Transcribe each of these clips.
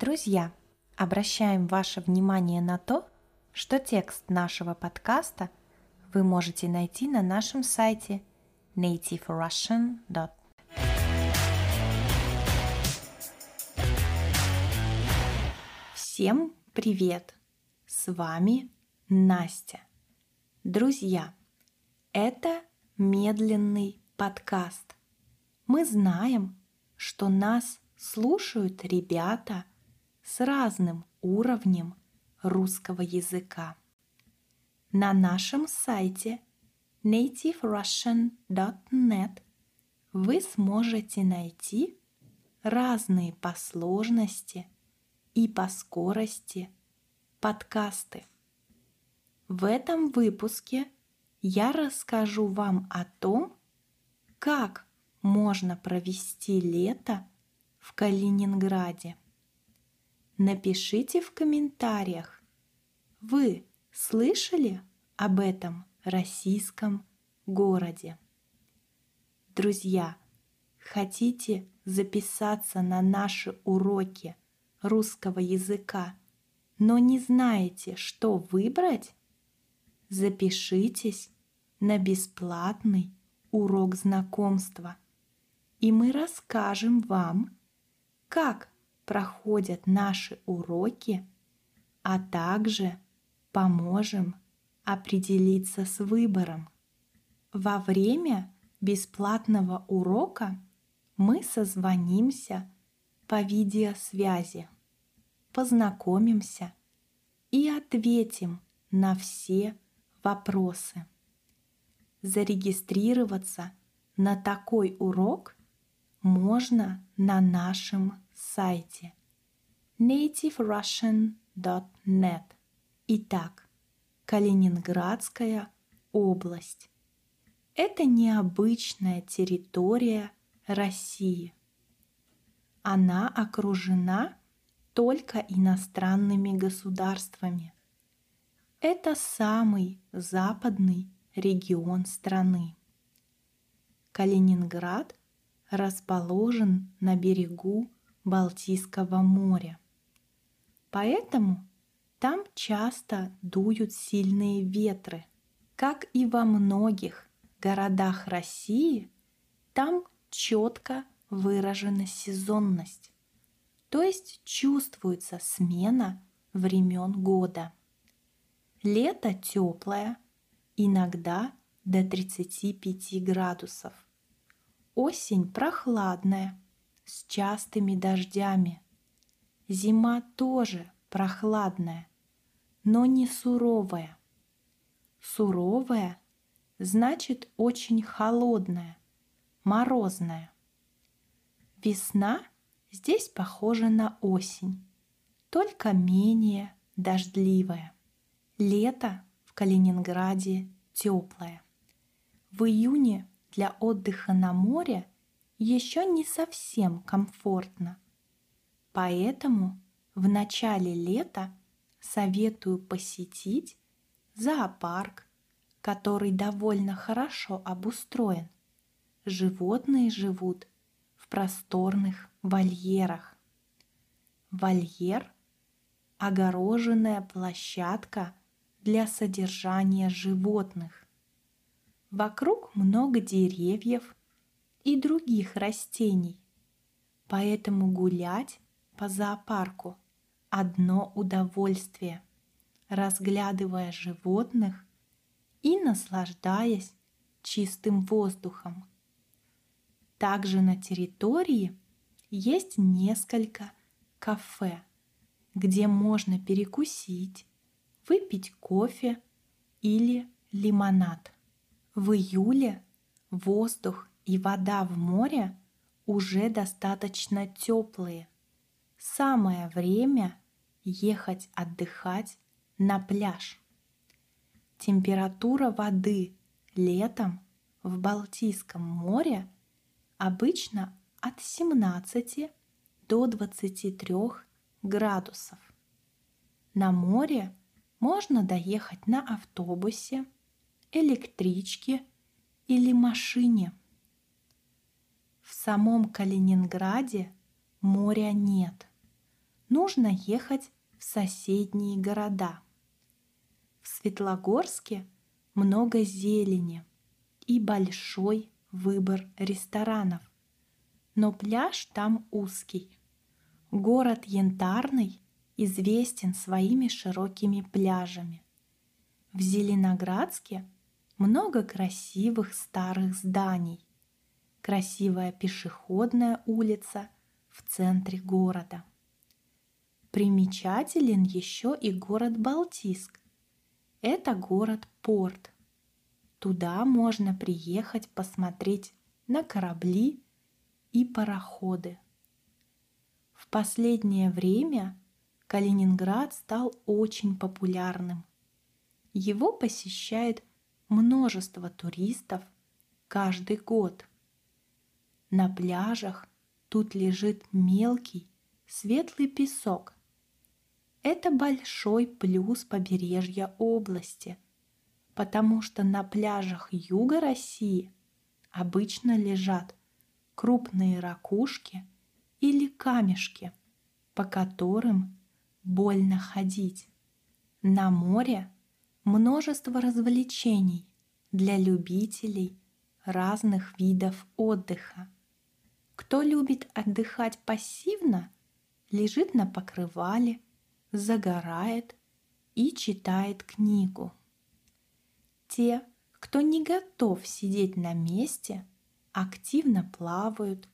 Друзья, обращаем ваше внимание на то, что текст нашего подкаста вы можете найти на нашем сайте nativerussian.net. Всем привет! С вами Настя. Друзья, это медленный подкаст. Мы знаем, что нас слушают ребята – с разным уровнем русского языка. На нашем сайте nativerussian.net вы сможете найти разные по сложности и по скорости подкасты. В этом выпуске я расскажу вам о том, как можно провести лето в Калининграде. Напишите в комментариях, вы слышали об этом российском городе? Друзья, хотите записаться на наши уроки русского языка, но не знаете, что выбрать? Запишитесь на бесплатный урок знакомства, и мы расскажем вам, как проходят наши уроки, а также поможем определиться с выбором. Во время бесплатного урока мы созвонимся по видеосвязи, познакомимся и ответим на все вопросы. Зарегистрироваться на такой урок можно на нашем сайте nativerussian.net. Итак, Калининградская область. Это необычная территория России. Она окружена только иностранными государствами. Это самый западный регион страны. Калининград расположен на берегу Балтийского моря. Поэтому там часто дуют сильные ветры. Как и во многих городах России, там четко выражена сезонность, то есть чувствуется смена времен года. Лето теплое, иногда до 35 градусов. Осень прохладная, с частыми дождями. Зима тоже прохладная, но не суровая. Суровая значит очень холодная, морозная. Весна здесь похожа на осень, только менее дождливая. Лето в Калининграде теплое. В июне для отдыха на море еще не совсем комфортно. Поэтому в начале лета советую посетить зоопарк, который довольно хорошо обустроен. Животные живут в просторных вольерах. Вольер – огороженная площадка для содержания животных. Вокруг много деревьев и других растений. Поэтому гулять по зоопарку – одно удовольствие, разглядывая животных и наслаждаясь чистым воздухом. Также на территории есть несколько кафе, где можно перекусить, выпить кофе или лимонад. В июле воздух и вода в море уже достаточно теплые. Самое время ехать отдыхать на пляж. Температура воды летом в Балтийском море обычно от 17 до 23 градусов. На море можно доехать на автобусе, электричке или машине – в самом Калининграде моря нет, нужно ехать в соседние города. В Светлогорске много зелени и большой выбор ресторанов, но пляж там узкий. Город Янтарный известен своими широкими пляжами. В Зеленоградске много красивых старых зданий, красивая пешеходная улица в центре города. Примечателен еще и город Балтийск. Это город-порт. Туда можно приехать посмотреть на корабли и пароходы. В последнее время Калининград стал очень популярным. Его посещает множество туристов каждый год. На пляжах тут лежит мелкий светлый песок. Это большой плюс побережья области, потому что на пляжах юга России обычно лежат крупные ракушки или камешки, по которым больно ходить. На море множество развлечений для любителей разных видов отдыха. Кто любит отдыхать пассивно, лежит на покрывале, загорает и читает книгу. Те, кто не готов сидеть на месте, активно плавают,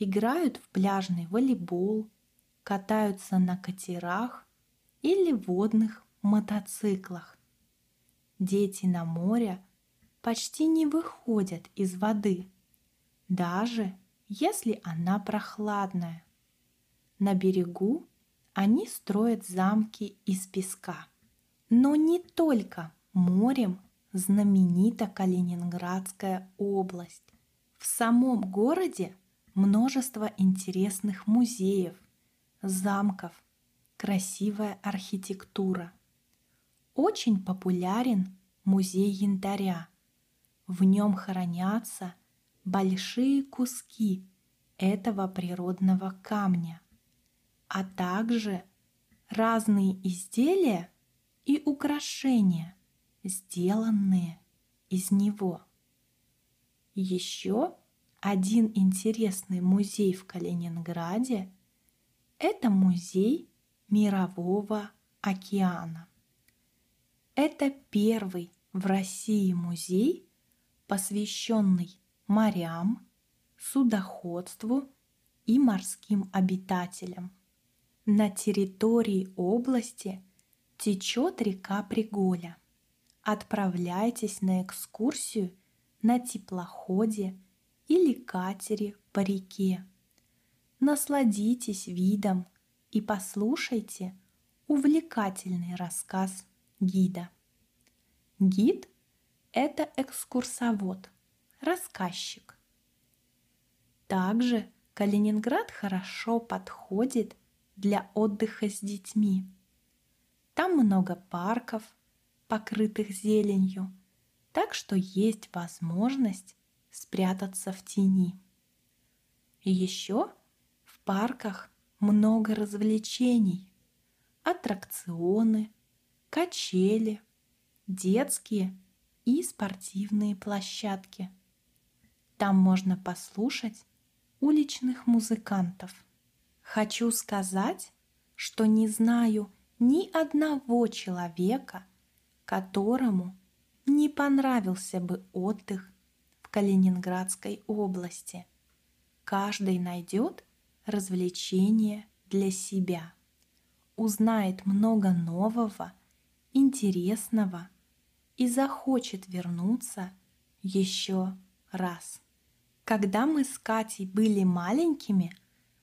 играют в пляжный волейбол – катаются на катерах или водных мотоциклах. Дети на море почти не выходят из воды, даже если она прохладная. На берегу они строят замки из песка. Но не только морем знаменита Калининградская область. В самом городе множество интересных музеев, замков, красивая архитектура. Очень популярен музей янтаря. В нем хранятся большие куски этого природного камня, а также разные изделия и украшения, сделанные из него. Еще один интересный музей в Калининграде – это музей Мирового океана. Это первый в России музей, посвященный морям, судоходству и морским обитателям. На территории области течет река Приголя. Отправляйтесь на экскурсию на теплоходе или катере по реке насладитесь видом и послушайте увлекательный рассказ гида. Гид – это экскурсовод, рассказчик. Также Калининград хорошо подходит для отдыха с детьми. Там много парков, покрытых зеленью, так что есть возможность спрятаться в тени. И еще парках много развлечений. Аттракционы, качели, детские и спортивные площадки. Там можно послушать уличных музыкантов. Хочу сказать, что не знаю ни одного человека, которому не понравился бы отдых в Калининградской области. Каждый найдет развлечение для себя, узнает много нового, интересного и захочет вернуться еще раз. Когда мы с Катей были маленькими,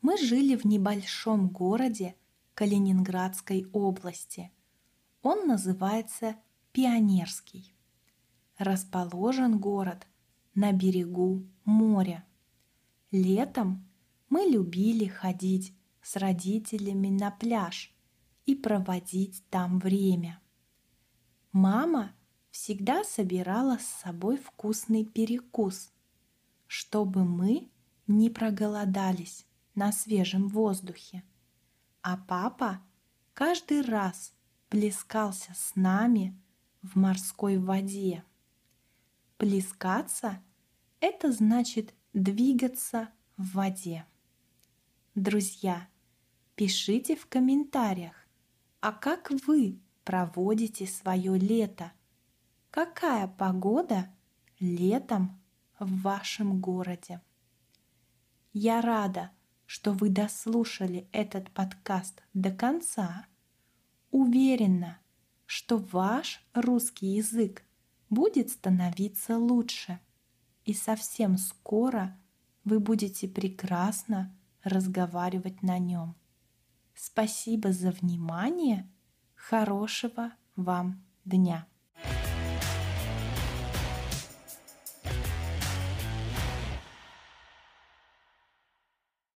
мы жили в небольшом городе Калининградской области. Он называется Пионерский. Расположен город на берегу моря. Летом мы любили ходить с родителями на пляж и проводить там время. Мама всегда собирала с собой вкусный перекус, чтобы мы не проголодались на свежем воздухе. А папа каждый раз плескался с нами в морской воде. Плескаться – это значит двигаться в воде. Друзья, пишите в комментариях, а как вы проводите свое лето? Какая погода летом в вашем городе? Я рада, что вы дослушали этот подкаст до конца. Уверена, что ваш русский язык будет становиться лучше, и совсем скоро вы будете прекрасно разговаривать на нем. Спасибо за внимание. Хорошего вам дня.